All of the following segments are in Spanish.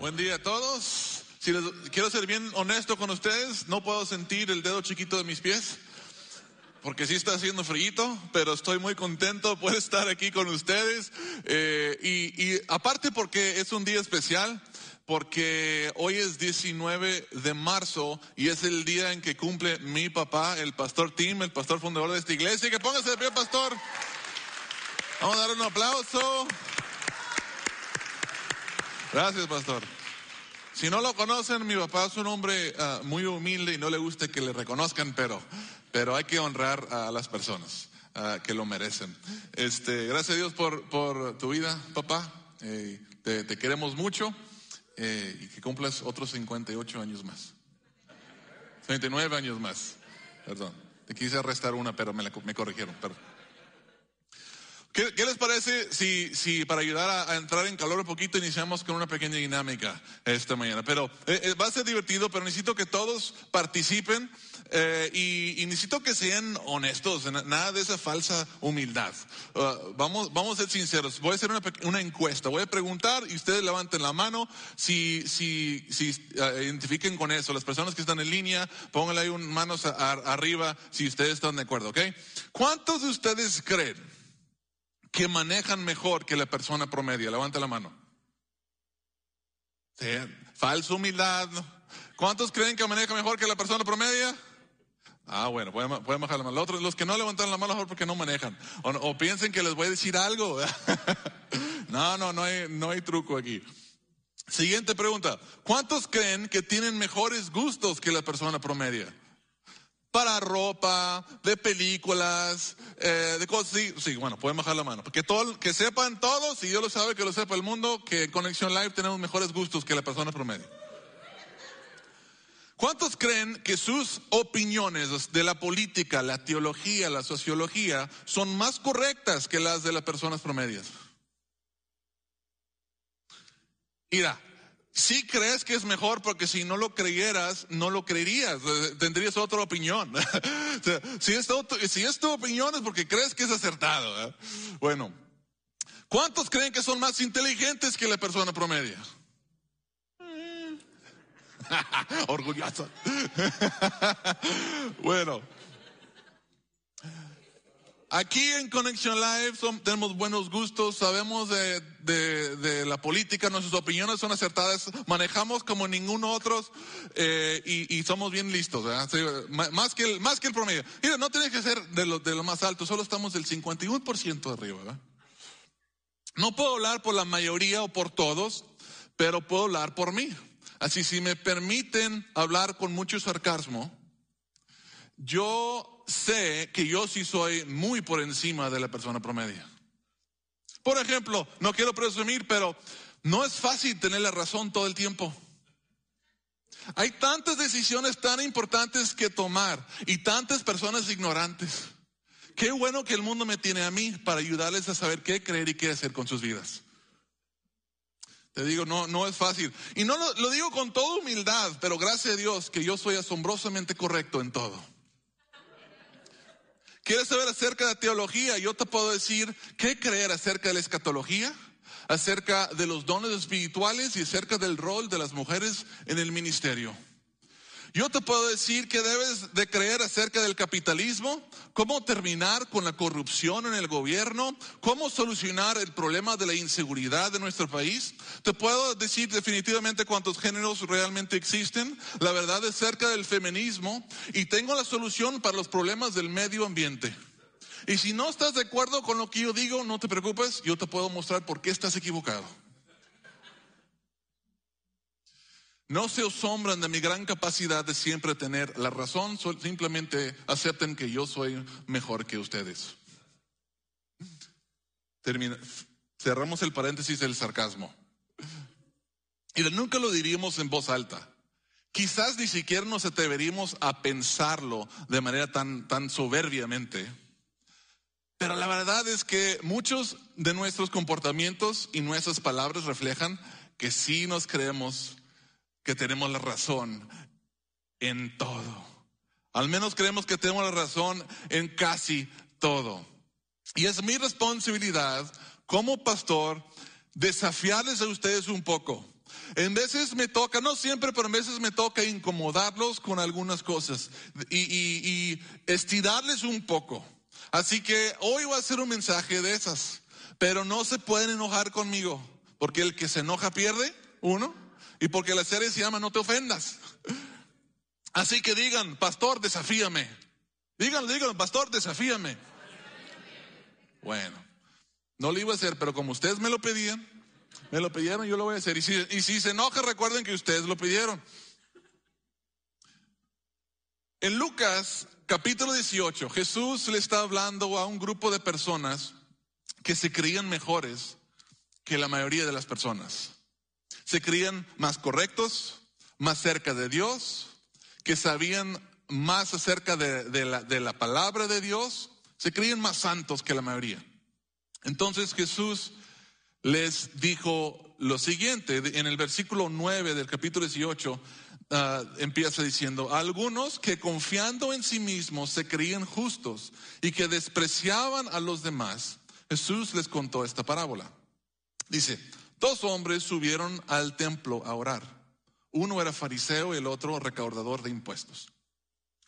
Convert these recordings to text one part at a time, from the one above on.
Buen día a todos. Si les, quiero ser bien honesto con ustedes, no puedo sentir el dedo chiquito de mis pies, porque sí está haciendo frío, pero estoy muy contento por estar aquí con ustedes. Eh, y, y aparte porque es un día especial, porque hoy es 19 de marzo y es el día en que cumple mi papá, el pastor Tim, el pastor fundador de esta iglesia. Que póngase de pie, pastor. Vamos a dar un aplauso. Gracias, pastor. Si no lo conocen, mi papá es un hombre uh, muy humilde y no le gusta que le reconozcan, pero, pero hay que honrar a las personas uh, que lo merecen. Este, gracias a Dios por, por tu vida, papá. Eh, te, te, queremos mucho eh, y que cumplas otros 58 años más. 39 años más. Perdón. Te quise arrestar una, pero me, la, me corrigieron. Perdón. ¿Qué, ¿Qué, les parece si, si para ayudar a, a, entrar en calor un poquito iniciamos con una pequeña dinámica esta mañana? Pero eh, eh, va a ser divertido, pero necesito que todos participen eh, y, y, necesito que sean honestos, nada de esa falsa humildad. Uh, vamos, vamos a ser sinceros. Voy a hacer una, una, encuesta, voy a preguntar y ustedes levanten la mano si, si, si uh, identifiquen con eso. Las personas que están en línea, pónganle ahí un manos a, a, arriba si ustedes están de acuerdo, ¿ok? ¿Cuántos de ustedes creen? Que manejan mejor que la persona promedio? Levanta la mano. Falsa humildad. ¿Cuántos creen que maneja mejor que la persona promedio? Ah, bueno, pueden, pueden bajar la mano. Los, los que no levantan la mano mejor porque no manejan. O, o piensen que les voy a decir algo. no, no, no hay, no hay truco aquí. Siguiente pregunta. ¿Cuántos creen que tienen mejores gustos que la persona promedio? Para ropa, de películas, eh, de cosas, sí, sí, bueno, pueden bajar la mano. Porque todo, que sepan todos, y Dios lo sabe, que lo sepa el mundo, que en Conexión Live tenemos mejores gustos que la persona promedio. ¿Cuántos creen que sus opiniones de la política, la teología, la sociología son más correctas que las de las personas promedias? Mira, sí crees que es mejor porque si no lo creyeras, no lo creerías, tendrías otra opinión. si, es tu, si es tu opinión es porque crees que es acertado. ¿eh? Bueno, ¿cuántos creen que son más inteligentes que la persona promedio? Orgulloso. bueno. Aquí en Connection Live son, tenemos buenos gustos, sabemos de, la política, nuestras opiniones son acertadas, manejamos como ningún otro eh, y, somos bien listos, más, que el, promedio. Mira, no tiene que ser de lo, más alto, solo estamos del 51% de arriba. No puedo hablar por la mayoría o por todos, pero puedo hablar por mí. Así, si me permiten hablar con mucho sarcasmo, yo sé que yo sí soy muy por encima de la persona promedio. Por ejemplo, no quiero presumir, pero no es fácil tener la razón todo el tiempo. Hay tantas decisiones tan importantes que tomar y tantas personas ignorantes. Qué bueno que el mundo me tiene a mí para ayudarles a saber qué creer y qué hacer con sus vidas. Te digo, no, no es fácil. Y no lo, lo digo con toda humildad, pero gracias a Dios que yo soy asombrosamente correcto en todo. ¿Quieres saber acerca de teología? Yo te puedo decir qué creer acerca de la escatología, acerca de los dones espirituales y acerca del rol de las mujeres en el ministerio. Yo te puedo decir que debes de creer acerca del capitalismo, cómo terminar con la corrupción en el gobierno, cómo solucionar el problema de la inseguridad de nuestro país. Te puedo decir definitivamente cuántos géneros realmente existen, la verdad acerca del feminismo y tengo la solución para los problemas del medio ambiente. Y si no estás de acuerdo con lo que yo digo, no te preocupes, yo te puedo mostrar por qué estás equivocado. No se asombran de mi gran capacidad de siempre tener la razón, simplemente acepten que yo soy mejor que ustedes. Cerramos el paréntesis del sarcasmo. Y nunca lo diríamos en voz alta. Quizás ni siquiera nos atreveríamos a pensarlo de manera tan, tan soberbiamente. Pero la verdad es que muchos de nuestros comportamientos y nuestras palabras reflejan que sí nos creemos que tenemos la razón en todo. Al menos creemos que tenemos la razón en casi todo. Y es mi responsabilidad como pastor desafiarles a ustedes un poco. En veces me toca, no siempre, pero en veces me toca incomodarlos con algunas cosas y, estirarles un poco. Así que hoy voy a hacer un mensaje de esas, pero no se pueden enojar conmigo, porque el que se enoja pierde, uno, y porque la serie se llama No te ofendas. Así que digan, pastor, desafíame. Digan, digan, pastor, desafíame. Bueno, no lo iba a hacer, pero como ustedes me lo pedían, me lo pidieron, yo lo voy a hacer. Y si, y si se enoja, recuerden que ustedes lo pidieron. En Lucas capítulo 18, Jesús le está hablando a un grupo de personas que se creían mejores que la mayoría de las personas. Se creían más correctos, más cerca de Dios, que sabían más acerca de, la, palabra de Dios, se creían más santos que la mayoría. Entonces Jesús les dijo lo siguiente, en el versículo 9 del capítulo 18, ah, empieza diciendo, algunos que confiando en sí mismos se creían justos y que despreciaban a los demás, Jesús les contó esta parábola. Dice, dos hombres subieron al templo a orar. Uno era fariseo y el otro recaudador de impuestos.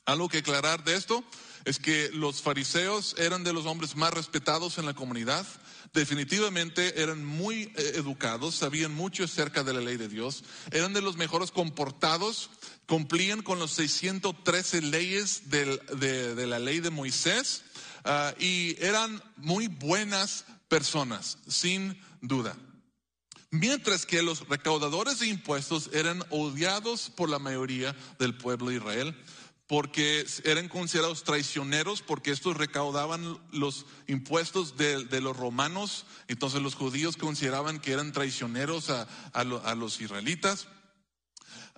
Algo que aclarar de esto es que los fariseos eran de los hombres más respetados en la comunidad. Definitivamente eran muy eh, educados, sabían mucho acerca de la ley de Dios, eran de los mejores comportados, cumplían con los 613 leyes de, la ley de Moisés ah, y eran muy buenas personas, sin duda. Mientras que los recaudadores de impuestos eran odiados por la mayoría del pueblo de Israel porque eran considerados traicioneros, porque estos recaudaban los impuestos de, los romanos, entonces los judíos consideraban que eran traicioneros a, los israelitas.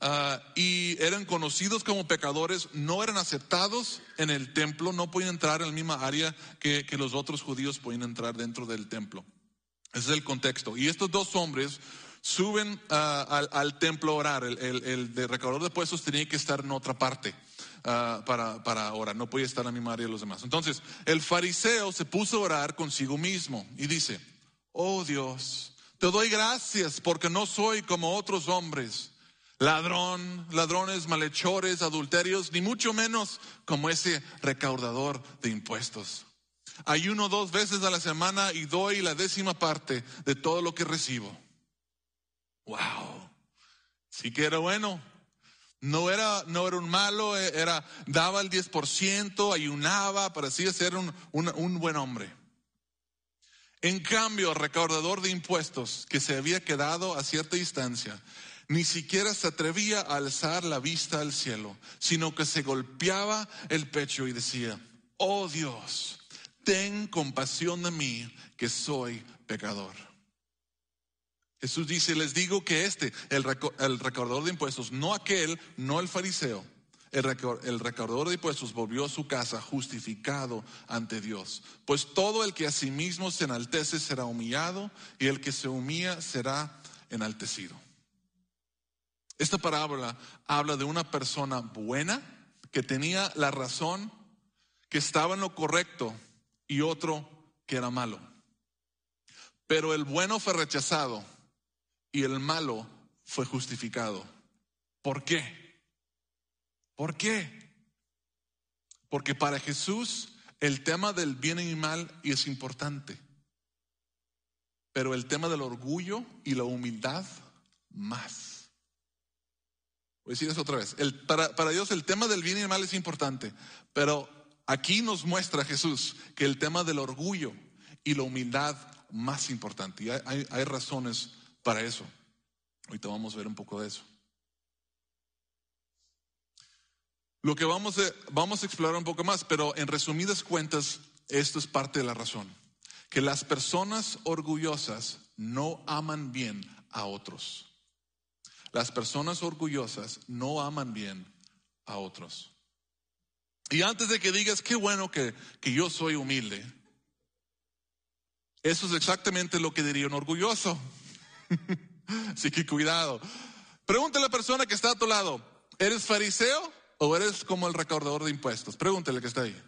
Ah, y eran conocidos como pecadores, no eran aceptados en el templo, no podían entrar en la misma área que, los otros judíos podían entrar dentro del templo. Ese es el contexto. Y estos dos hombres suben ah, al, templo a orar. El, recaudador de impuestos tenía que estar en otra parte. Ah, para, para orar, no podía estar en la misma área de los demás. Entonces, el fariseo se puso a orar consigo mismo y dice, oh Dios, te doy gracias porque no soy como otros hombres, ladrón, ladrones, malhechores, adulterios, ni mucho menos como ese recaudador de impuestos. Ayuno dos veces a la semana y doy la décima parte de todo lo que recibo. Wow, sí que era bueno. No era, no era un malo, eh, era, daba el 10%, ayunaba, parecía ser un, un, buen hombre. En cambio, el recaudador de impuestos que se había quedado a cierta distancia, ni siquiera se atrevía a alzar la vista al cielo, sino que se golpeaba el pecho y decía, oh Dios, ten compasión de mí, que soy pecador. Jesús dice, les digo que este, el, recaudador de impuestos, no aquel, no el fariseo, el, el recaudador de impuestos volvió a su casa justificado ante Dios. Pues todo el que a sí mismo se enaltece será humillado y el que se humilla será enaltecido. Esta parábola habla de una persona buena que tenía la razón, que estaba en lo correcto y otro que era malo. Pero el bueno fue rechazado y el malo fue justificado. ¿Por qué? ¿Por qué? Porque para Jesús el tema del bien y mal es importante, pero el tema del orgullo y la humildad más. Voy a decir eso otra vez. para, para Dios el tema del bien y el mal es importante, pero aquí nos muestra Jesús que el tema del orgullo y la humildad más importante. Y hay, razones para eso. Ahorita vamos a ver un poco de eso. Lo que vamos a, vamos a explorar un poco más, pero en resumidas cuentas, esto es parte de la razón. Que las personas orgullosas no aman bien a otros. Las personas orgullosas no aman bien a otros. Y antes de que digas, qué bueno que, que yo soy humilde, eso es exactamente lo que diría un orgulloso. Así que cuidado. Pregúntale a la persona que está a tu lado, ¿eres fariseo o eres como el recaudador de impuestos? Pregúntale que está ahí.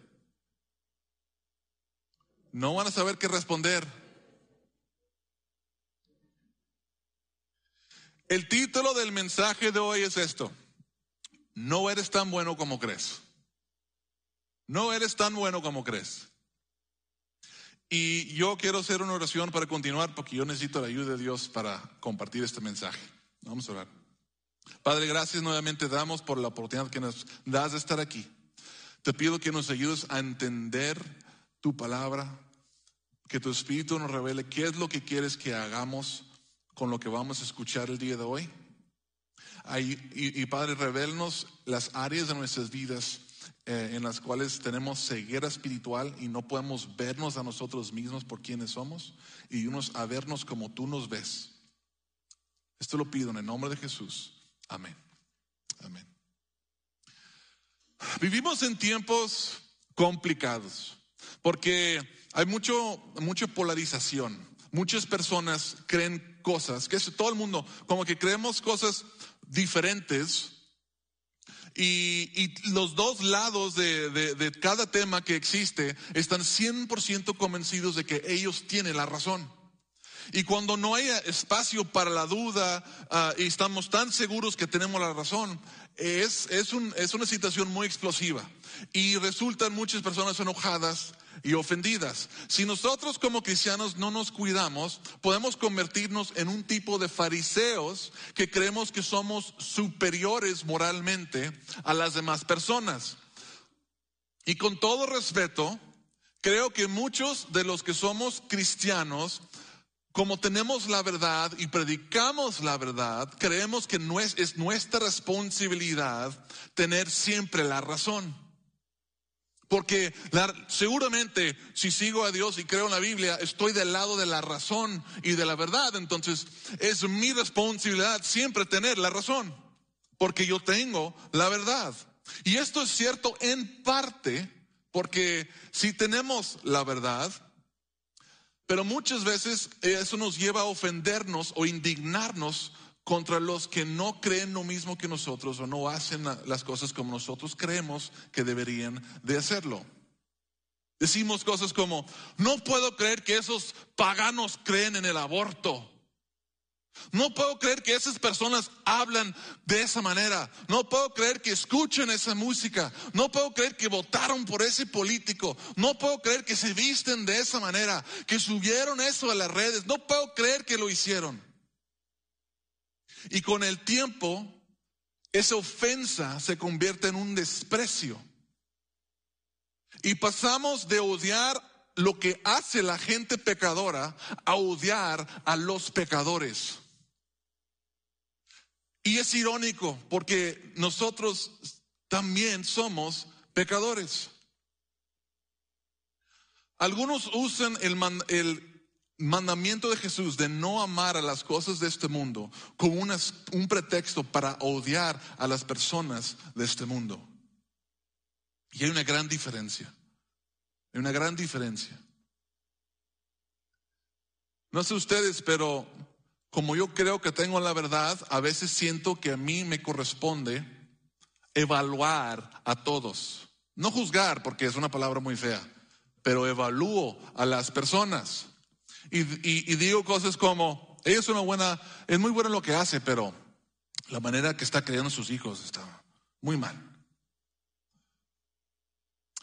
No van a saber qué responder. El título del mensaje de hoy es esto. No eres tan bueno como crees. No eres tan bueno como crees. Y yo quiero hacer una oración para continuar porque yo necesito la ayuda de Dios para compartir este mensaje. Vamos a orar. Padre, gracias nuevamente damos por la oportunidad que nos das de estar aquí. Te pido que nos ayudes a entender tu palabra, que tu Espíritu nos revele qué es lo que quieres que hagamos con lo que vamos a escuchar el día de hoy. y, Padre, revelnos las áreas de nuestras vidas eh, en las cuales tenemos ceguera espiritual y no podemos vernos a nosotros mismos por quienes somos y unos a vernos como tú nos ves. Esto lo pido en el nombre de Jesús. Amén. Amén. Vivimos en tiempos complicados porque hay mucho, mucha polarización. Muchas personas creen cosas, que es todo el mundo, como que creemos cosas diferentes y, los dos lados de, de, cada tema que existe están 100% convencidos de que ellos tienen la razón. Y cuando no hay espacio para la duda ah, y estamos tan seguros que tenemos la razón, es, es, un, es una situación muy explosiva. Y resultan muchas personas enojadas y ofendidas. Si nosotros como cristianos no nos cuidamos, podemos convertirnos en un tipo de fariseos que creemos que somos superiores moralmente a las demás personas. Y con todo respeto, creo que muchos de los que somos cristianos, como tenemos la verdad y predicamos la verdad, creemos que es, es nuestra responsabilidad tener siempre la razón. Porque seguramente si sigo a Dios y creo en la Biblia, estoy del lado de la razón y de la verdad. Entonces es mi responsabilidad siempre tener la razón, porque yo tengo la verdad. Y esto es cierto en parte, porque si tenemos la verdad, pero muchas veces eso nos lleva a ofendernos o indignarnos contra los que no creen lo mismo que nosotros o no hacen las cosas como nosotros creemos que deberían de hacerlo. Decimos cosas como, no puedo creer que esos paganos creen en el aborto. No puedo creer que esas personas hablan de esa manera. No puedo creer que escuchen esa música. No puedo creer que votaron por ese político. No puedo creer que se visten de esa manera, que subieron eso a las redes. No puedo creer que lo hicieron. Y con el tiempo, esa ofensa se convierte en un desprecio. Y pasamos de odiar lo que hace la gente pecadora a odiar a los pecadores. Y es irónico porque nosotros también somos pecadores. Algunos usan el, mandamiento de Jesús de no amar a las cosas de este mundo como un pretexto para odiar a las personas de este mundo. Y hay una gran diferencia. Hay una gran diferencia. No sé ustedes, pero como yo creo que tengo la verdad, a veces siento que a mí me corresponde evaluar a todos. No juzgar, porque es una palabra muy fea, pero evalúo a las personas. Y, digo cosas como, ella es una buena, es muy buena lo que hace, pero la manera que está criando a sus hijos está muy mal.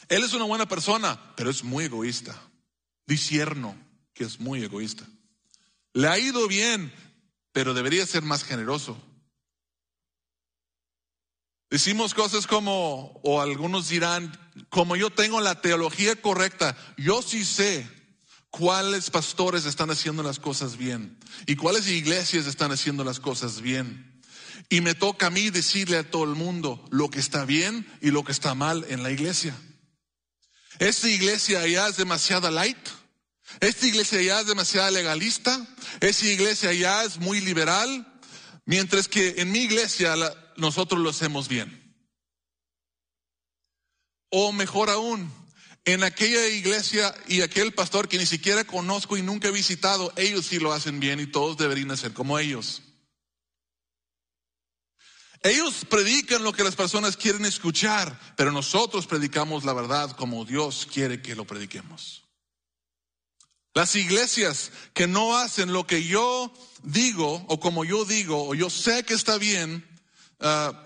Él es una buena persona, pero es muy egoísta. Disierno que es muy egoísta. Le ha ido bien, pero debería ser más generoso. Decimos cosas como, o algunos dirán, como yo tengo la teología correcta, yo sí sé cuáles pastores están haciendo las cosas bien y cuáles iglesias están haciendo las cosas bien. Y me toca a mí decirle a todo el mundo lo que está bien y lo que está mal en la iglesia. Esta iglesia allá es demasiada light. Esta iglesia allá es demasiado legalista. Esta iglesia allá es muy liberal. Mientras que en mi iglesia nosotros lo hacemos bien. O mejor aún, en aquella iglesia y aquel pastor que ni siquiera conozco y nunca he visitado, ellos sí lo hacen bien y todos deberían hacer como ellos. Ellos predican lo que las personas quieren escuchar, pero nosotros predicamos la verdad como Dios quiere que lo prediquemos. Las iglesias que no hacen lo que yo digo o como yo digo o yo sé que está bien, ah,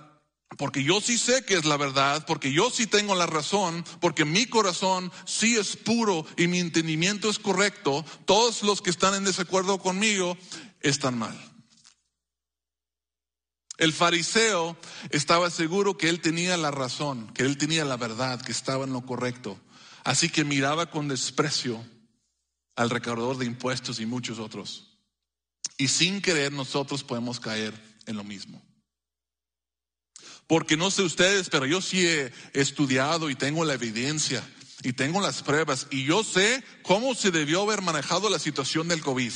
porque yo sí sé que es la verdad, porque yo sí tengo la razón, porque mi corazón sí es puro y mi entendimiento es correcto, todos los que están en desacuerdo conmigo están mal. El fariseo estaba seguro que él tenía la razón, que él tenía la verdad, que estaba en lo correcto. Así que miraba con desprecio al recaudador de impuestos y muchos otros. Y sin querer nosotros podemos caer en lo mismo. Porque no sé ustedes, pero yo sí he estudiado y tengo la evidencia y tengo las pruebas y yo sé cómo se debió haber manejado la situación del COVID.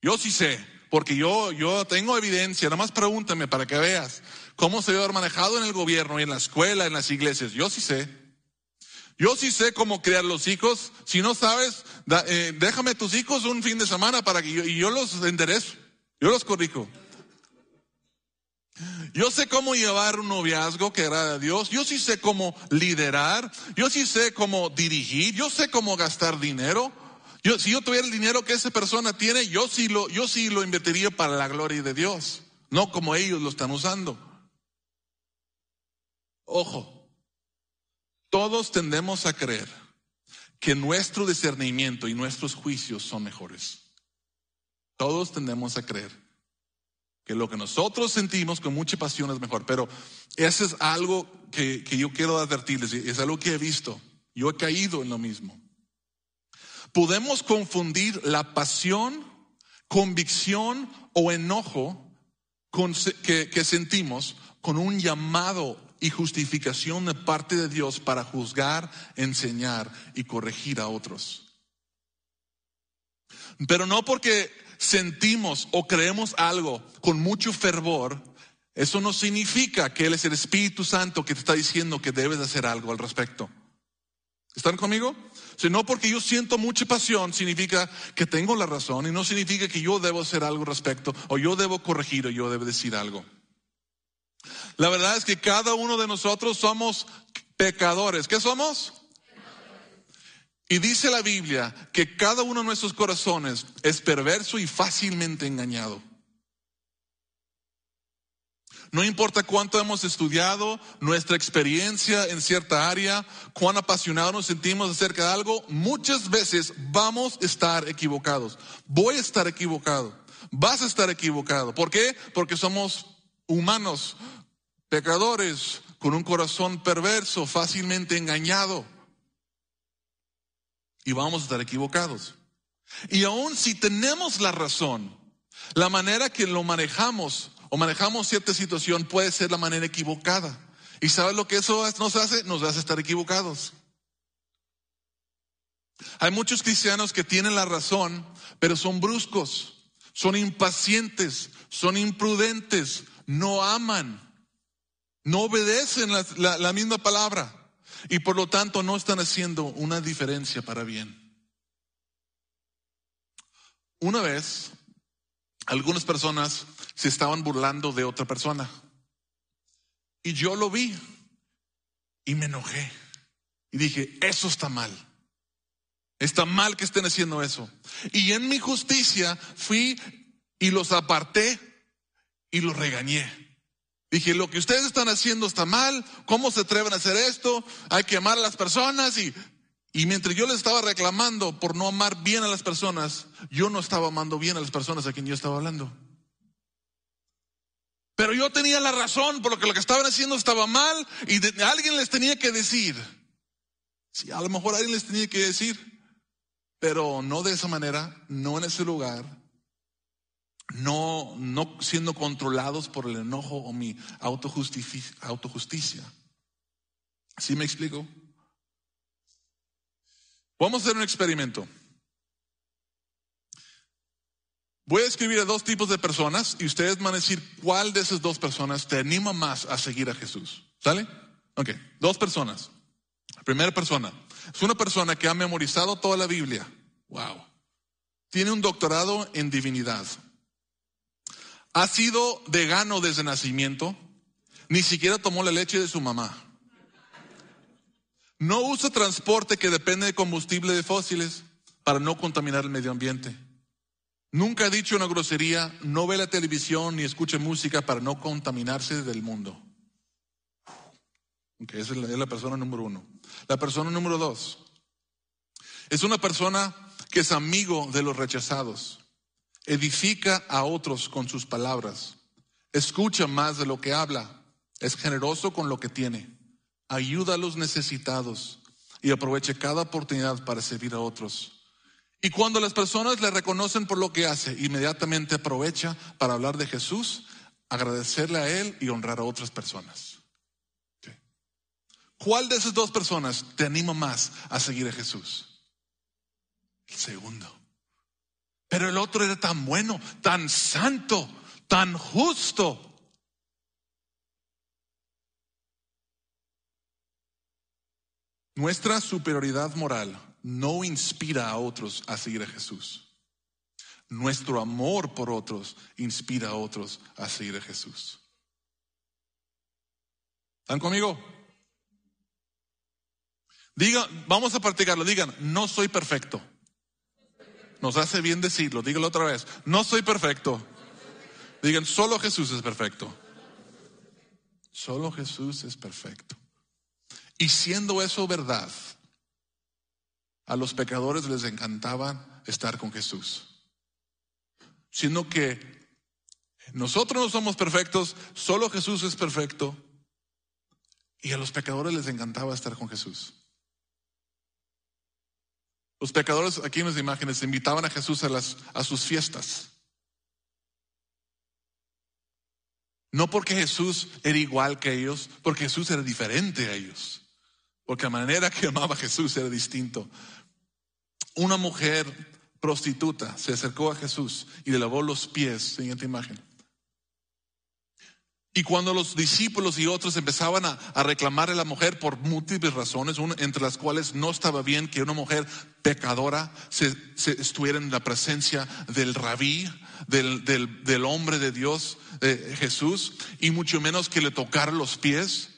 Yo sí sé porque yo, yo tengo evidencia, nada más pregúntame para que veas cómo se debe haber manejado en el gobierno y en la escuela, en las iglesias. Yo sí sé. Yo sí sé cómo criar los hijos. Si no sabes, eh, déjame tus hijos un fin de semana para que yo, yo los enderezo. Yo los corrijo. Yo sé cómo llevar un noviazgo que agrada a Dios. Yo sí sé cómo liderar. Yo sí sé cómo dirigir. Yo sé cómo gastar dinero. Si yo tuviera el dinero que esa persona tiene, yo sí lo, yo sí lo invertiría para la gloria de Dios, no como ellos lo están usando. Ojo, todos tendemos a creer que nuestro discernimiento y nuestros juicios son mejores. Todos tendemos a creer que lo que nosotros sentimos con mucha pasión es mejor, pero eso es algo que, que yo quiero advertirles, es algo que he visto. Yo he caído en lo mismo. Podemos confundir la pasión, convicción o enojo que, sentimos con un llamado y justificación de parte de Dios para juzgar, enseñar y corregir a otros. Pero no porque sentimos o creemos algo con mucho fervor, eso no significa que Él es el Espíritu Santo que te está diciendo que debes hacer algo al respecto. ¿Están conmigo? Si no porque yo siento mucha pasión significa que tengo la razón y no significa que yo debo hacer algo al respecto o yo debo corregir o yo debo decir algo. La verdad es que cada uno de nosotros somos pecadores. ¿Qué somos? Y dice la Biblia que cada uno de nuestros corazones es perverso y fácilmente engañado. No importa cuánto hemos estudiado, nuestra experiencia en cierta área, cuán apasionados nos sentimos acerca de algo, muchas veces vamos a estar equivocados. Voy a estar equivocado. Vas a estar equivocado. ¿Por qué? Porque somos humanos, pecadores, con un corazón perverso, fácilmente engañado. Y vamos a estar equivocados. Y aun si tenemos la razón, la manera que lo manejamos o manejamos cierta situación puede ser la manera equivocada. ¿Y sabes lo que eso nos hace? Nos hace estar equivocados. Hay muchos cristianos que tienen la razón, pero son bruscos, son impacientes, son imprudentes, no aman, no obedecen la, misma palabra y por lo tanto no están haciendo una diferencia para bien. Una vez, algunas personas se estaban burlando de otra persona. Y yo lo vi y me enojé. Y dije, eso está mal. Está mal que estén haciendo eso. Y en mi justicia fui y los aparté y los regañé. Dije, lo que ustedes están haciendo está mal. ¿Cómo se atreven a hacer esto? Hay que amar a las personas. Y, y mientras yo les estaba reclamando por no amar bien a las personas, yo no estaba amando bien a las personas a quien yo estaba hablando. Pero yo tenía la razón por lo que lo que estaban haciendo estaba mal y alguien les tenía que decir. Sí, a lo mejor alguien les tenía que decir, pero no de esa manera, no en ese lugar, no, no siendo controlados por el enojo o mi autojusticia. autojusticia. ¿Sí me explico? Vamos a hacer un experimento. Voy a escribir a dos tipos de personas y ustedes van a decir cuál de esas dos personas te anima más a seguir a Jesús. ¿Sale? Ok, dos personas. La primera persona es una persona que ha memorizado toda la Biblia. Wow. Tiene un doctorado en divinidad. Ha sido vegano desde nacimiento. Ni siquiera tomó la leche de su mamá. No usa transporte que depende de combustible de fósiles. para no contaminar el medio ambiente. Nunca ha dicho una grosería, no ve la televisión ni escuche música para no contaminarse del mundo. Okay, esa es la persona número uno. La persona número dos es una persona que es amigo de los rechazados, edifica a otros con sus palabras, escucha más de lo que habla, es generoso con lo que tiene, ayuda a los necesitados y aprovecha cada oportunidad para servir a otros. Y cuando las personas le reconocen por lo que hace, inmediatamente aprovecha para hablar de Jesús, agradecerle a Él y honrar a otras personas. ¿Cuál de esas dos personas te anima más a seguir a Jesús? El segundo. Pero el otro era tan bueno, tan santo, tan justo. Nuestra superioridad moral no inspira a otros a seguir a Jesús. Nuestro amor por otros inspira a otros a seguir a Jesús. ¿Están conmigo? Digan, vamos a practicarlo. Digan, no soy perfecto. Nos hace bien decirlo. Dígalo otra vez. No soy perfecto. Digan, solo Jesús es perfecto. Solo Jesús es perfecto. Y siendo eso verdad, a los pecadores les encantaba estar con Jesús. Siendo que nosotros no somos perfectos, solo Jesús es perfecto. Y a los pecadores les encantaba estar con Jesús. Los pecadores, aquí en las imágenes, invitaban a Jesús a, las, a sus fiestas. No porque Jesús era igual que ellos, porque Jesús era diferente a ellos. Porque la manera que amaba a Jesús era distinto. Una mujer prostituta se acercó a Jesús y le lavó los pies, siguiente imagen. Y cuando los discípulos y otros empezaban a, a reclamarle a la mujer por múltiples razones, entre las cuales no estaba bien que una mujer pecadora se, estuviera en la presencia del rabí, del, del, hombre de Dios, Jesús, y mucho menos que le tocara los pies,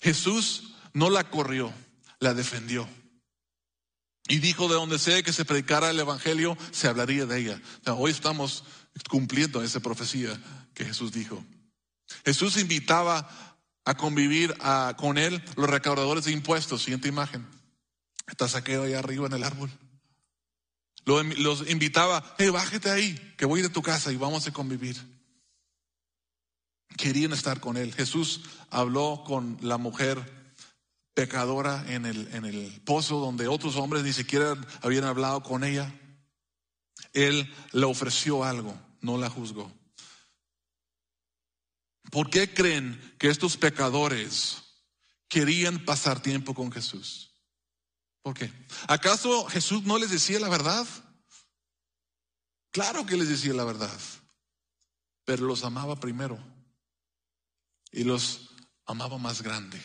Jesús no la corrió, la defendió. Y dijo de donde sea que se predicara el Evangelio, se hablaría de ella. hoy estamos cumpliendo esa profecía que Jesús dijo. Jesús invitaba a convivir con él los recaudadores de impuestos. Siguiente imagen. Está saqueo ahí arriba en el árbol. Los invitaba, hey, bájate ahí, que voy de tu casa y vamos a convivir. Querían estar con él. Jesús habló con la mujer pecadora en el pozo donde otros hombres ni siquiera habían hablado con ella. Él le ofreció algo, no la juzgó. ¿Por qué creen que estos pecadores querían pasar tiempo con Jesús? ¿Por qué? ¿Acaso Jesús no les decía la verdad? Claro que les decía la verdad, pero los amaba primero y los amaba más grande.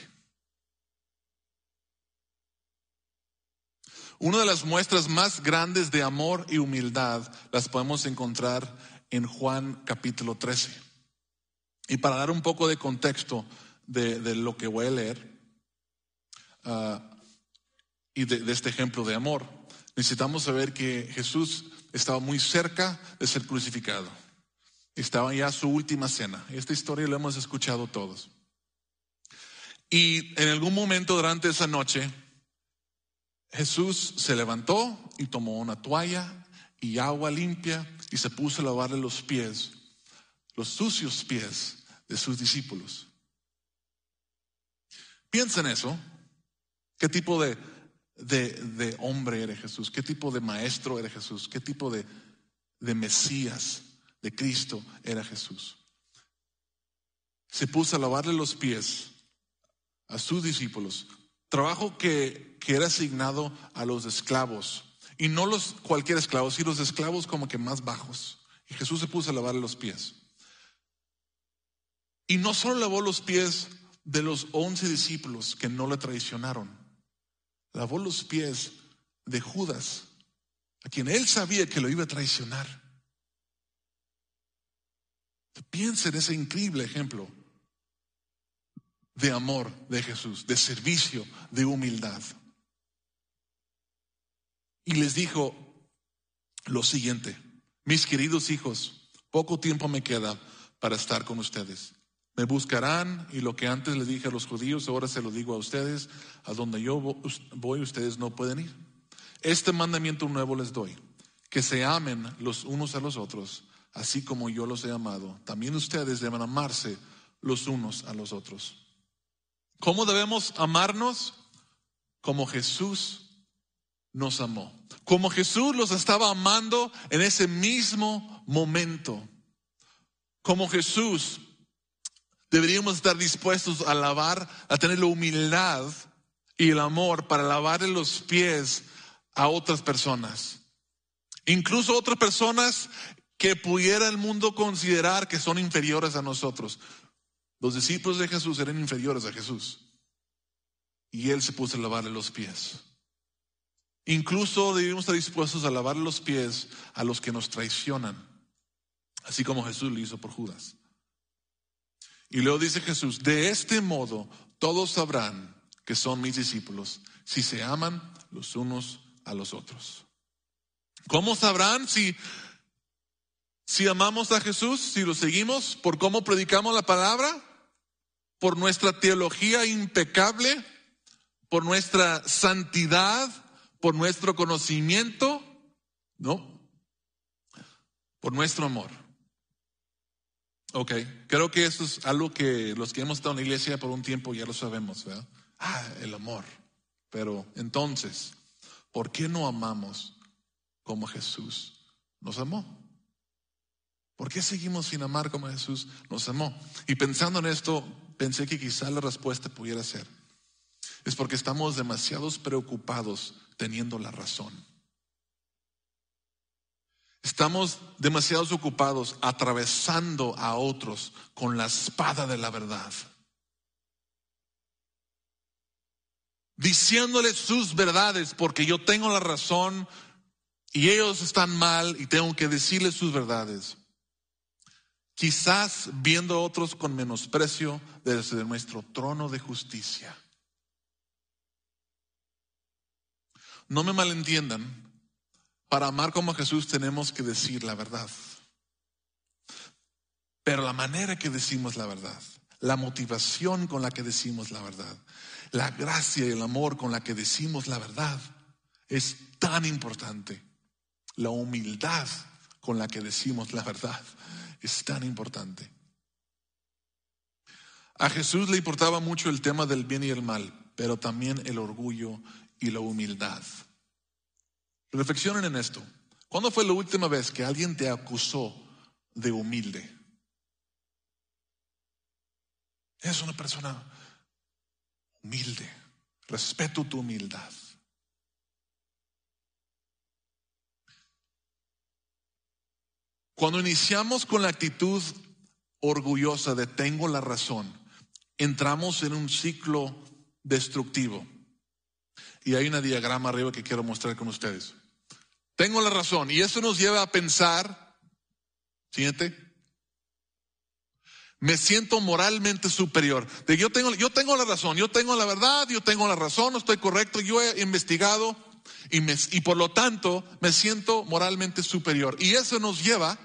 Una de las muestras más grandes de amor y humildad las podemos encontrar en Juan capítulo 13. Y para dar un poco de contexto de, lo que voy a leer ah, y de, este ejemplo de amor, necesitamos saber que Jesús estaba muy cerca de ser crucificado. Estaba ya su última cena. Esta historia la hemos escuchado todos. Y en algún momento durante esa noche, Jesús se levantó y tomó una toalla y agua limpia y se puso a lavarle los pies, los sucios pies de sus discípulos. Piensa en eso. ¿Qué tipo de, de, hombre era Jesús? ¿Qué tipo de maestro era Jesús? ¿Qué tipo de, de Mesías, de Cristo era Jesús? Se puso a lavarle los pies a sus discípulos Trabajo que, que era asignado a los esclavos. Y no los cualquier esclavo, sino los esclavos como que más bajos. Y Jesús se puso a lavarle los pies. Y no solo lavó los pies de los once discípulos que no le traicionaron, lavó los pies de Judas, a quien él sabía que lo iba a traicionar. Piensa en ese increíble ejemplo de amor de Jesús, de servicio, de humildad. Y les dijo, lo siguiente, mis queridos hijos, poco tiempo me queda para estar con ustedes. Me buscarán y lo que antes le dije a los judíos, ahora se lo digo a ustedes, a donde yo voy ustedes no pueden ir. Este mandamiento nuevo les doy, que se amen los unos a los otros, así como yo los he amado. También ustedes deben amarse los unos a los otros. ¿Cómo debemos amarnos? Como Jesús nos amó. Como Jesús los estaba amando en ese mismo momento. Como Jesús deberíamos estar dispuestos a lavar, a tener la humildad y el amor para lavarle los pies a otras personas. Incluso otras personas que pudiera el mundo considerar que son inferiores a nosotros. Los discípulos de Jesús eran inferiores a Jesús. Y él se puso a lavarle los pies. Incluso debemos estar dispuestos a lavarle los pies a los que nos traicionan, así como Jesús lo hizo por Judas. Y luego dice Jesús, de este modo todos sabrán que son mis discípulos si se aman los unos a los otros. ¿Cómo sabrán si, si amamos a Jesús, si lo seguimos, por cómo predicamos la palabra, por nuestra teología impecable, por nuestra santidad, por nuestro conocimiento? No, por nuestro amor. Ok, creo que eso es algo que los que hemos estado en la iglesia por un tiempo ya lo sabemos, ¿verdad? Ah, el amor. Pero entonces, ¿por qué no amamos como Jesús nos amó? ¿Por qué seguimos sin amar como Jesús nos amó? Y pensando en esto, pensé que quizá la respuesta pudiera ser, es porque estamos demasiados preocupados teniendo la razón. Estamos demasiado ocupados atravesando a otros con la espada de la verdad. Diciéndoles sus verdades porque yo tengo la razón y ellos están mal y tengo que decirles sus verdades. Quizás viendo a otros con menosprecio desde nuestro trono de justicia. No me malentiendan, para amar como Jesús tenemos que decir la verdad. Pero la manera que decimos la verdad, la motivación con la que decimos la verdad, la gracia y el amor con la que decimos la verdad es tan importante. La humildad con la que decimos la verdad es tan importante. A Jesús le importaba mucho el tema del bien y el mal, pero también el orgullo y la humildad. Reflexionen en esto. ¿Cuándo fue la última vez que alguien te acusó de humilde? Es una persona humilde. Respeto tu humildad. Cuando iniciamos con la actitud orgullosa de tengo la razón, entramos en un ciclo destructivo. Y hay una diagrama arriba que quiero mostrar con ustedes. Tengo la razón. Y eso nos lleva a pensar, siguiente, me siento moralmente superior. De yo tengo, yo tengo la razón, yo tengo la verdad, yo tengo la razón, estoy correcto, yo he investigado y, por lo tanto me siento moralmente superior. Y eso nos lleva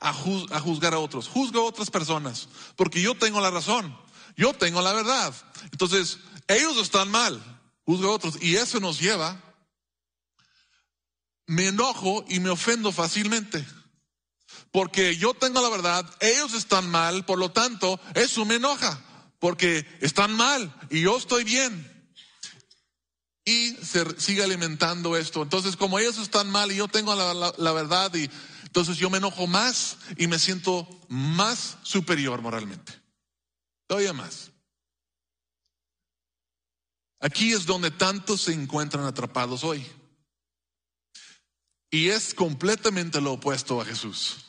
a, a juzgar a otros. Juzgo a otras personas porque yo tengo la razón, yo tengo la verdad. Entonces, ellos están mal, juzgo a otros. Y eso nos lleva me enojo y me ofendo fácilmente. Porque yo tengo la verdad, ellos están mal, por lo tanto, eso me enoja, porque están mal y yo estoy bien. Y se sigue alimentando esto. Entonces, como ellos están mal y yo tengo la, verdad, y entonces yo me enojo más y me siento más superior moralmente. Todavía más. Aquí es donde tantos se encuentran atrapados hoy. Y es completamente lo opuesto a Jesús.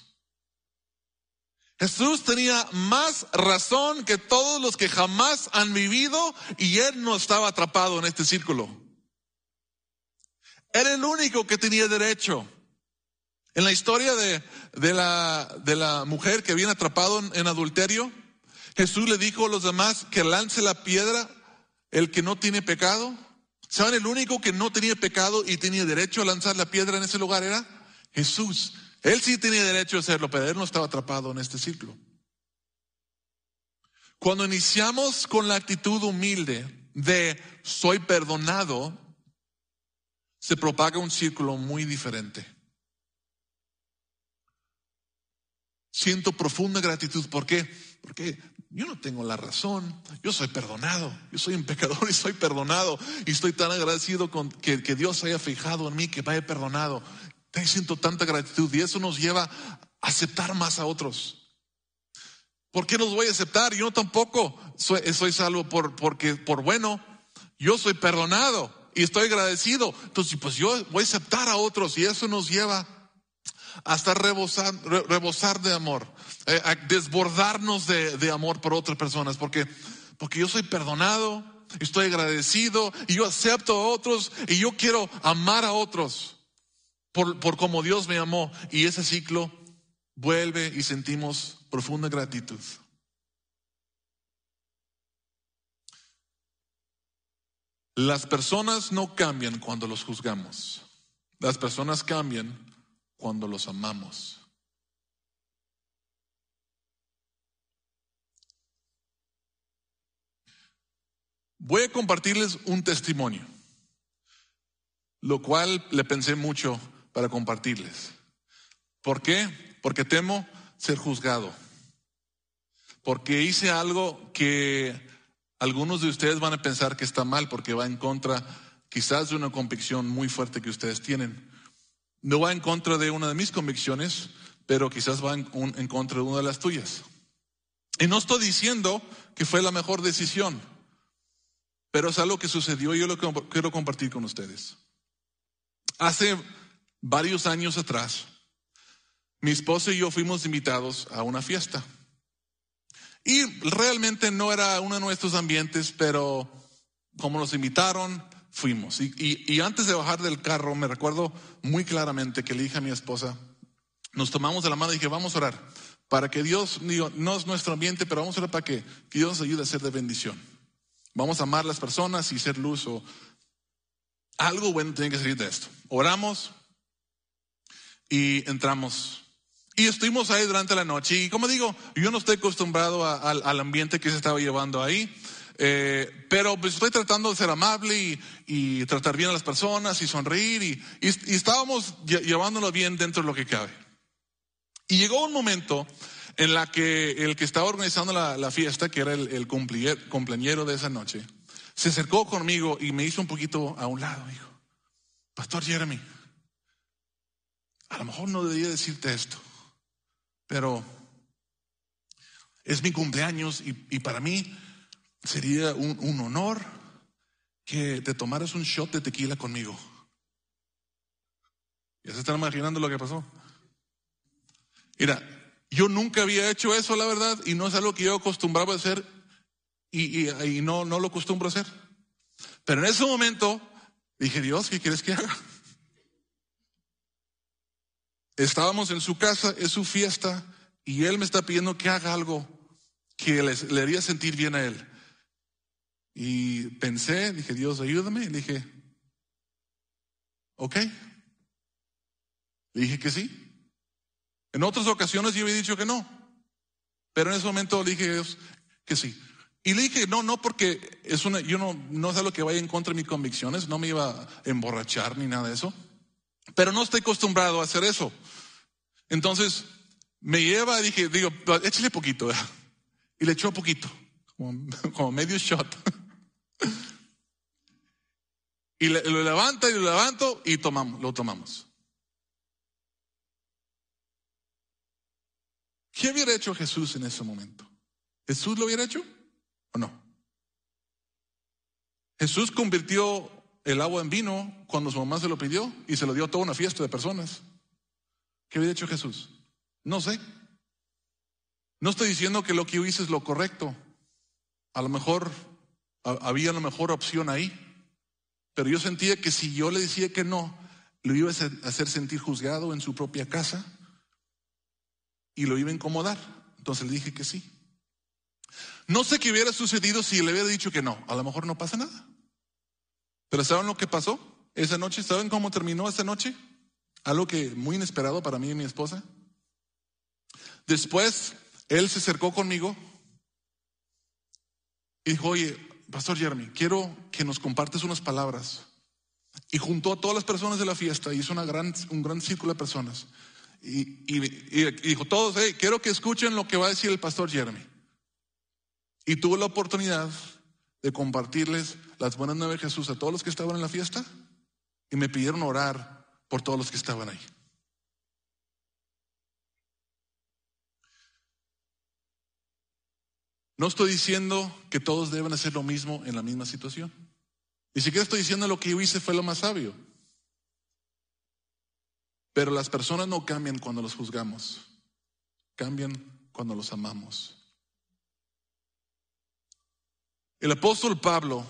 Jesús tenía más razón que todos los que jamás han vivido y él no estaba atrapado en este círculo. Era el único que tenía derecho. En la historia de, de, la, de la, mujer que viene atrapado en, en adulterio, Jesús le dijo a los demás que lance la piedra el que no tiene pecado. ¿Saben? El único que no tenía pecado y tenía derecho a lanzar la piedra en ese lugar era Jesús. Él sí tenía derecho a hacerlo, pero él no estaba atrapado en este círculo. Cuando iniciamos con la actitud humilde de soy perdonado, se propaga un círculo muy diferente. Siento profunda gratitud. ¿Por qué? Porque yo no tengo la razón. Yo soy perdonado. Yo soy un pecador y soy perdonado. Y estoy tan agradecido con que, Dios haya fijado en mí, que me haya perdonado. Te siento tanta gratitud y eso nos lleva a aceptar más a otros. ¿Por qué los voy a aceptar? Yo tampoco soy, soy salvo por, porque, por bueno. Yo soy perdonado y estoy agradecido. Entonces, pues yo voy a aceptar a otros y eso nos lleva hasta rebosar, de amor, eh, desbordarnos de, amor por otras personas, porque, porque yo soy perdonado, estoy agradecido y yo acepto a otros y yo quiero amar a otros por, por como Dios me amó. Y ese ciclo vuelve y sentimos profunda gratitud. Las personas no cambian cuando los juzgamos. Las personas cambian cuando los amamos. Voy a compartirles un testimonio, lo cual le pensé mucho para compartirles. ¿Por qué? Porque temo ser juzgado. Porque hice algo que algunos de ustedes van a pensar que está mal porque va en contra quizás de una convicción muy fuerte que ustedes tienen. No va en contra de una de mis convicciones, pero quizás va en, contra de una de las tuyas. Y no estoy diciendo que fue la mejor decisión, pero es algo que sucedió y yo lo quiero compartir con ustedes. Hace varios años atrás, mi esposa y yo fuimos invitados a una fiesta. Y realmente no era uno de nuestros ambientes, pero como nos invitaron, fuimos. Y, antes de bajar del carro, me recuerdo muy claramente que le dije a mi esposa, nos tomamos de la mano y dije, vamos a orar, para que Dios, digo, no es nuestro ambiente, pero vamos a orar para que, que Dios nos ayude a ser de bendición. Vamos a amar a las personas y ser luz o algo bueno tiene que salir de esto. Oramos y entramos. Y estuvimos ahí durante la noche. Y como digo, yo no estoy acostumbrado al ambiente que se estaba llevando ahí. Eh, pero pues estoy tratando de ser amable y, tratar bien a las personas y sonreír y, estábamos llevándolo bien dentro de lo que cabe. Y llegó un momento en la que el que estaba organizando la, fiesta, que era el, el cumpleañero de esa noche, se acercó conmigo y me hizo un poquito a un lado. Dijo, Pastor Jeremy, a lo mejor no debería decirte esto, pero es mi cumpleaños y para mí sería un, honor que te tomaras un shot de tequila conmigo. ¿Ya se están imaginando lo que pasó? Mira, yo nunca había hecho eso, la verdad, y no es algo que yo acostumbraba a hacer y, y, no, no lo acostumbro a hacer. Pero en ese momento dije, Dios, ¿qué quieres que haga? Estábamos en su casa, es su fiesta, y Él me está pidiendo que haga algo que le haría sentir bien a Él. Y pensé, dije, Dios, ayúdame. Y dije, ok. Le dije que sí. En otras ocasiones yo había dicho que no. Pero en ese momento le dije Dios que sí. Y le dije, no, no, porque es una, yo no, no es algo que vaya en contra de mis convicciones, no me iba a emborrachar ni nada de eso. Pero no estoy acostumbrado a hacer eso. Entonces, me lleva, dije, digo, échale poquito. Y le echó poquito, como, como medio shot. Y lo levanta y lo levanto y tomamos, lo tomamos. ¿Qué hubiera hecho Jesús en ese momento? ¿Jesús lo hubiera hecho o no? Jesús convirtió el agua en vino cuando su mamá se lo pidió y se lo dio a toda una fiesta de personas. ¿Qué hubiera hecho Jesús? No sé. No estoy diciendo que lo que hice es lo correcto. A lo mejor había una mejor opción ahí. Pero yo sentía que si yo le decía que no, lo iba a hacer sentir juzgado en su propia casa y lo iba a incomodar. Entonces le dije que sí. No sé qué hubiera sucedido si le hubiera dicho que no. A lo mejor no pasa nada. Pero ¿saben lo que pasó esa noche? ¿Saben cómo terminó esa noche? Algo que muy inesperado para mí y mi esposa. Después, él se acercó conmigo y dijo, oye, Pastor Jeremy, quiero que nos compartes unas palabras. Y juntó a todas las personas de la fiesta, hizo una gran, un gran círculo de personas. Y, dijo, todos, quiero que escuchen lo que va a decir el Pastor Jeremy. Y tuvo la oportunidad de compartirles las buenas nuevas de Jesús a todos los que estaban en la fiesta. Y me pidieron orar por todos los que estaban ahí. No estoy diciendo que todos deben hacer lo mismo en la misma situación. Ni siquiera estoy diciendo lo que yo hice fue lo más sabio. Pero las personas no cambian cuando los juzgamos, cambian cuando los amamos. El apóstol Pablo,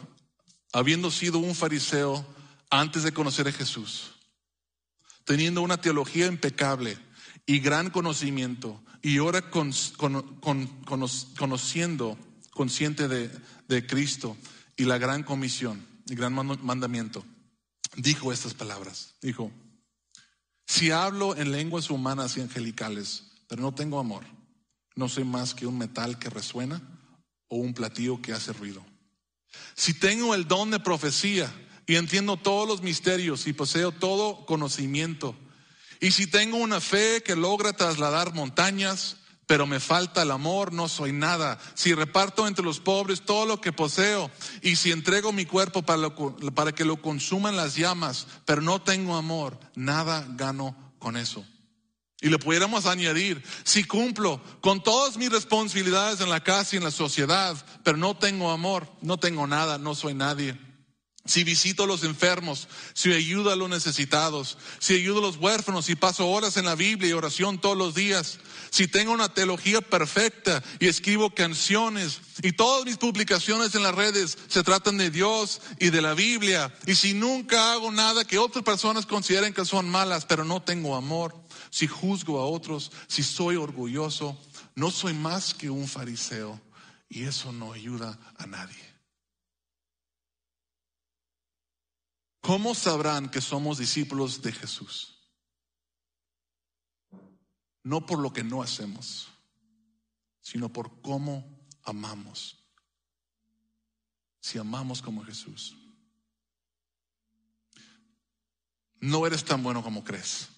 habiendo sido un fariseo antes de conocer a Jesús, teniendo una teología impecable y gran conocimiento, y ahora con, conociendo, consciente de, de Cristo y la gran comisión, el gran mandamiento, dijo estas palabras. Dijo, si hablo en lenguas humanas y angelicales, pero no tengo amor, no soy más que un metal que resuena o un platillo que hace ruido. Si tengo el don de profecía y entiendo todos los misterios y poseo todo conocimiento, y si tengo una fe que logra trasladar montañas, pero me falta el amor, no soy nada. Si reparto entre los pobres todo lo que poseo y si entrego mi cuerpo para, para que lo consuman las llamas, pero no tengo amor, nada gano con eso. Y le pudiéramos añadir, si cumplo con todas mis responsabilidades en la casa y en la sociedad, pero no tengo amor, no tengo nada, no soy nadie si visito a los enfermos, si ayudo a los necesitados, si ayudo a los huérfanos, si paso horas en la Biblia y oración todos los días, si tengo una teología perfecta y escribo canciones y todas mis publicaciones en las redes se tratan de Dios y de la Biblia, y si nunca hago nada que otras personas consideren que son malas, pero no tengo amor, si juzgo a otros, si soy orgulloso, no soy más que un fariseo y eso no ayuda a nadie. ¿Cómo sabrán que somos discípulos de Jesús? No por lo que no hacemos, sino por cómo amamos. Si amamos como Jesús. No eres tan bueno como crees.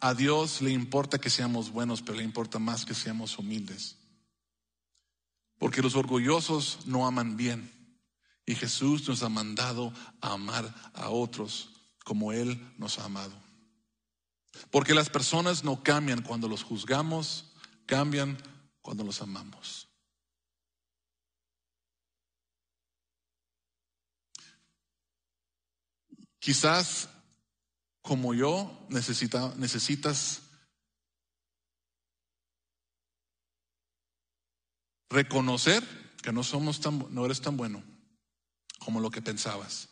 A Dios le importa que seamos buenos, pero le importa más que seamos humildes. Porque los orgullosos no aman bien. Y Jesús nos ha mandado a amar a otros como Él nos ha amado. Porque las personas no cambian cuando los juzgamos, cambian cuando los amamos. Quizás como yo necesita, necesitas reconocer que no somos tan, no eres tan bueno como lo que pensabas.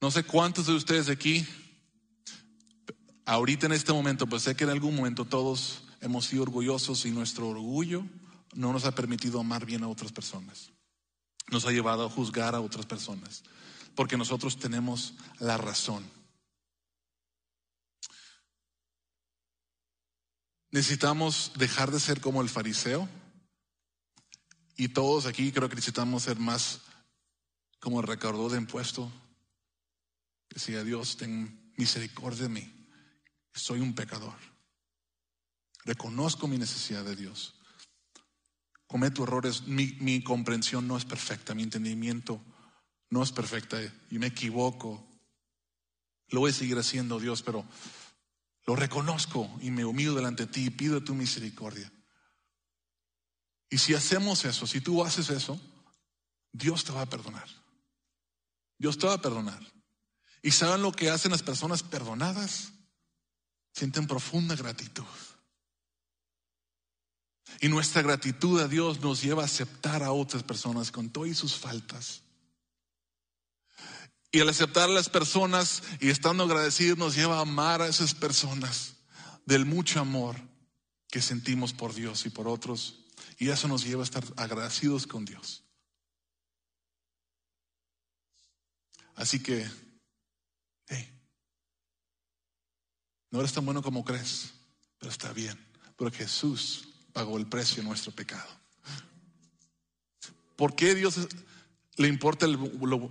No sé cuántos de ustedes aquí, ahorita en este momento, pues sé que en algún momento todos hemos sido orgullosos y nuestro orgullo no nos ha permitido amar bien a otras personas. Nos ha llevado a juzgar a otras personas, porque nosotros tenemos la razón. Necesitamos dejar de ser como el fariseo y todos aquí creo que necesitamos ser más como recaudador de impuesto, decía Dios, ten misericordia de mí, soy un pecador. Reconozco mi necesidad de Dios. Cometo errores, mi, mi comprensión no es perfecta, mi entendimiento no es perfecta y me equivoco. Lo voy a seguir haciendo, Dios, pero lo reconozco y me humillo delante de ti y pido tu misericordia. Y si hacemos eso, si tú haces eso, Dios te va a perdonar. Dios te va a perdonar. ¿Y saben lo que hacen las personas perdonadas? Sienten profunda gratitud. Y nuestra gratitud a Dios nos lleva a aceptar a otras personas con todas sus faltas. Y al aceptar a las personas y estando agradecidos nos lleva a amar a esas personas del mucho amor que sentimos por Dios y por otros. Y eso nos lleva a estar agradecidos con Dios. Así que, hey, no eres tan bueno como crees, pero está bien, porque Jesús pagó el precio de nuestro pecado. ¿Por qué Dios le importa el,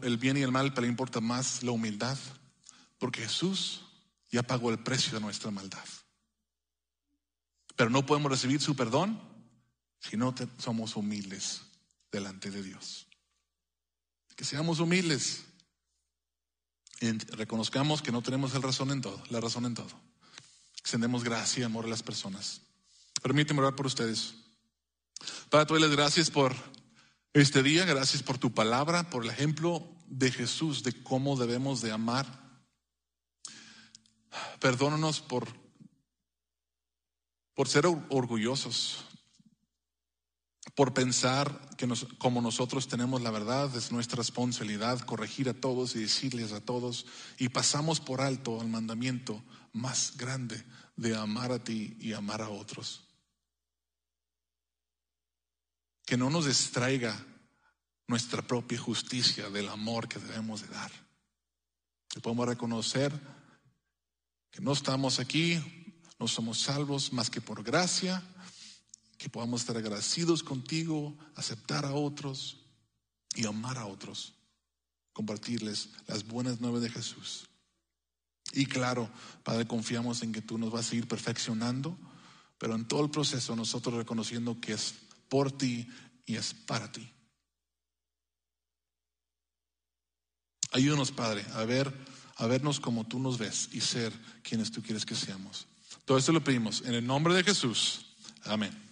el, bien y el mal, pero le importa más la humildad? Porque Jesús ya pagó el precio de nuestra maldad. Pero no podemos recibir su perdón si no somos humildes delante de Dios. Que seamos humildes reconozcamos que no tenemos el razón en todo, la razón en todo. Extendemos gracia y amor a las personas. Permíteme orar por ustedes. Padre, te las gracias por este día, gracias por tu palabra, por el ejemplo de Jesús de cómo debemos de amar. Perdónanos por por ser orgullosos, por pensar que como nosotros tenemos la verdad, es nuestra responsabilidad corregir a todos y decirles a todos, y pasamos por alto el mandamiento más grande de amar a ti y amar a otros. Que no nos distraiga nuestra propia justicia del amor que debemos de dar. Que podemos reconocer que no estamos aquí no somos salvos más que por gracia, que podamos estar agradecidos contigo, aceptar a otros y amar a otros, compartirles las buenas nuevas de Jesús. Y claro, Padre, confiamos en que tú nos vas a ir perfeccionando, pero en todo el proceso nosotros reconociendo que es por ti y es para ti. Ayúdanos, Padre, a ver, a vernos como tú nos ves y ser quienes tú quieres que seamos. Todo esto lo pedimos en el nombre de Jesús. Amén.